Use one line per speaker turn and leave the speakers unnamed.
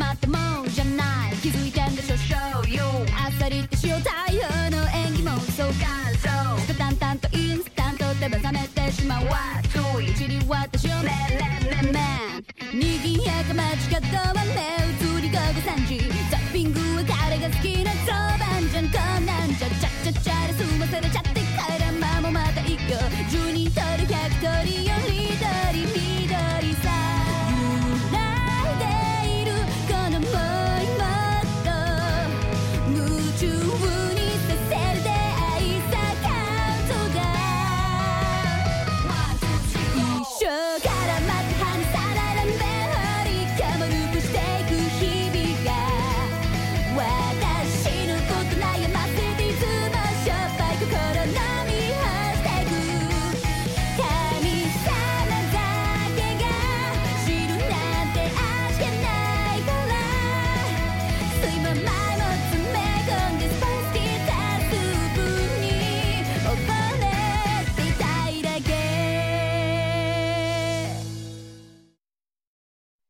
まったもんじゃない。気づいてんでしょ？醤油あっさりって塩対応の演技もそうか。そう。スタンタンとインスタントで目覚めてしまう。わつい。散り私をメレメメ右100間違った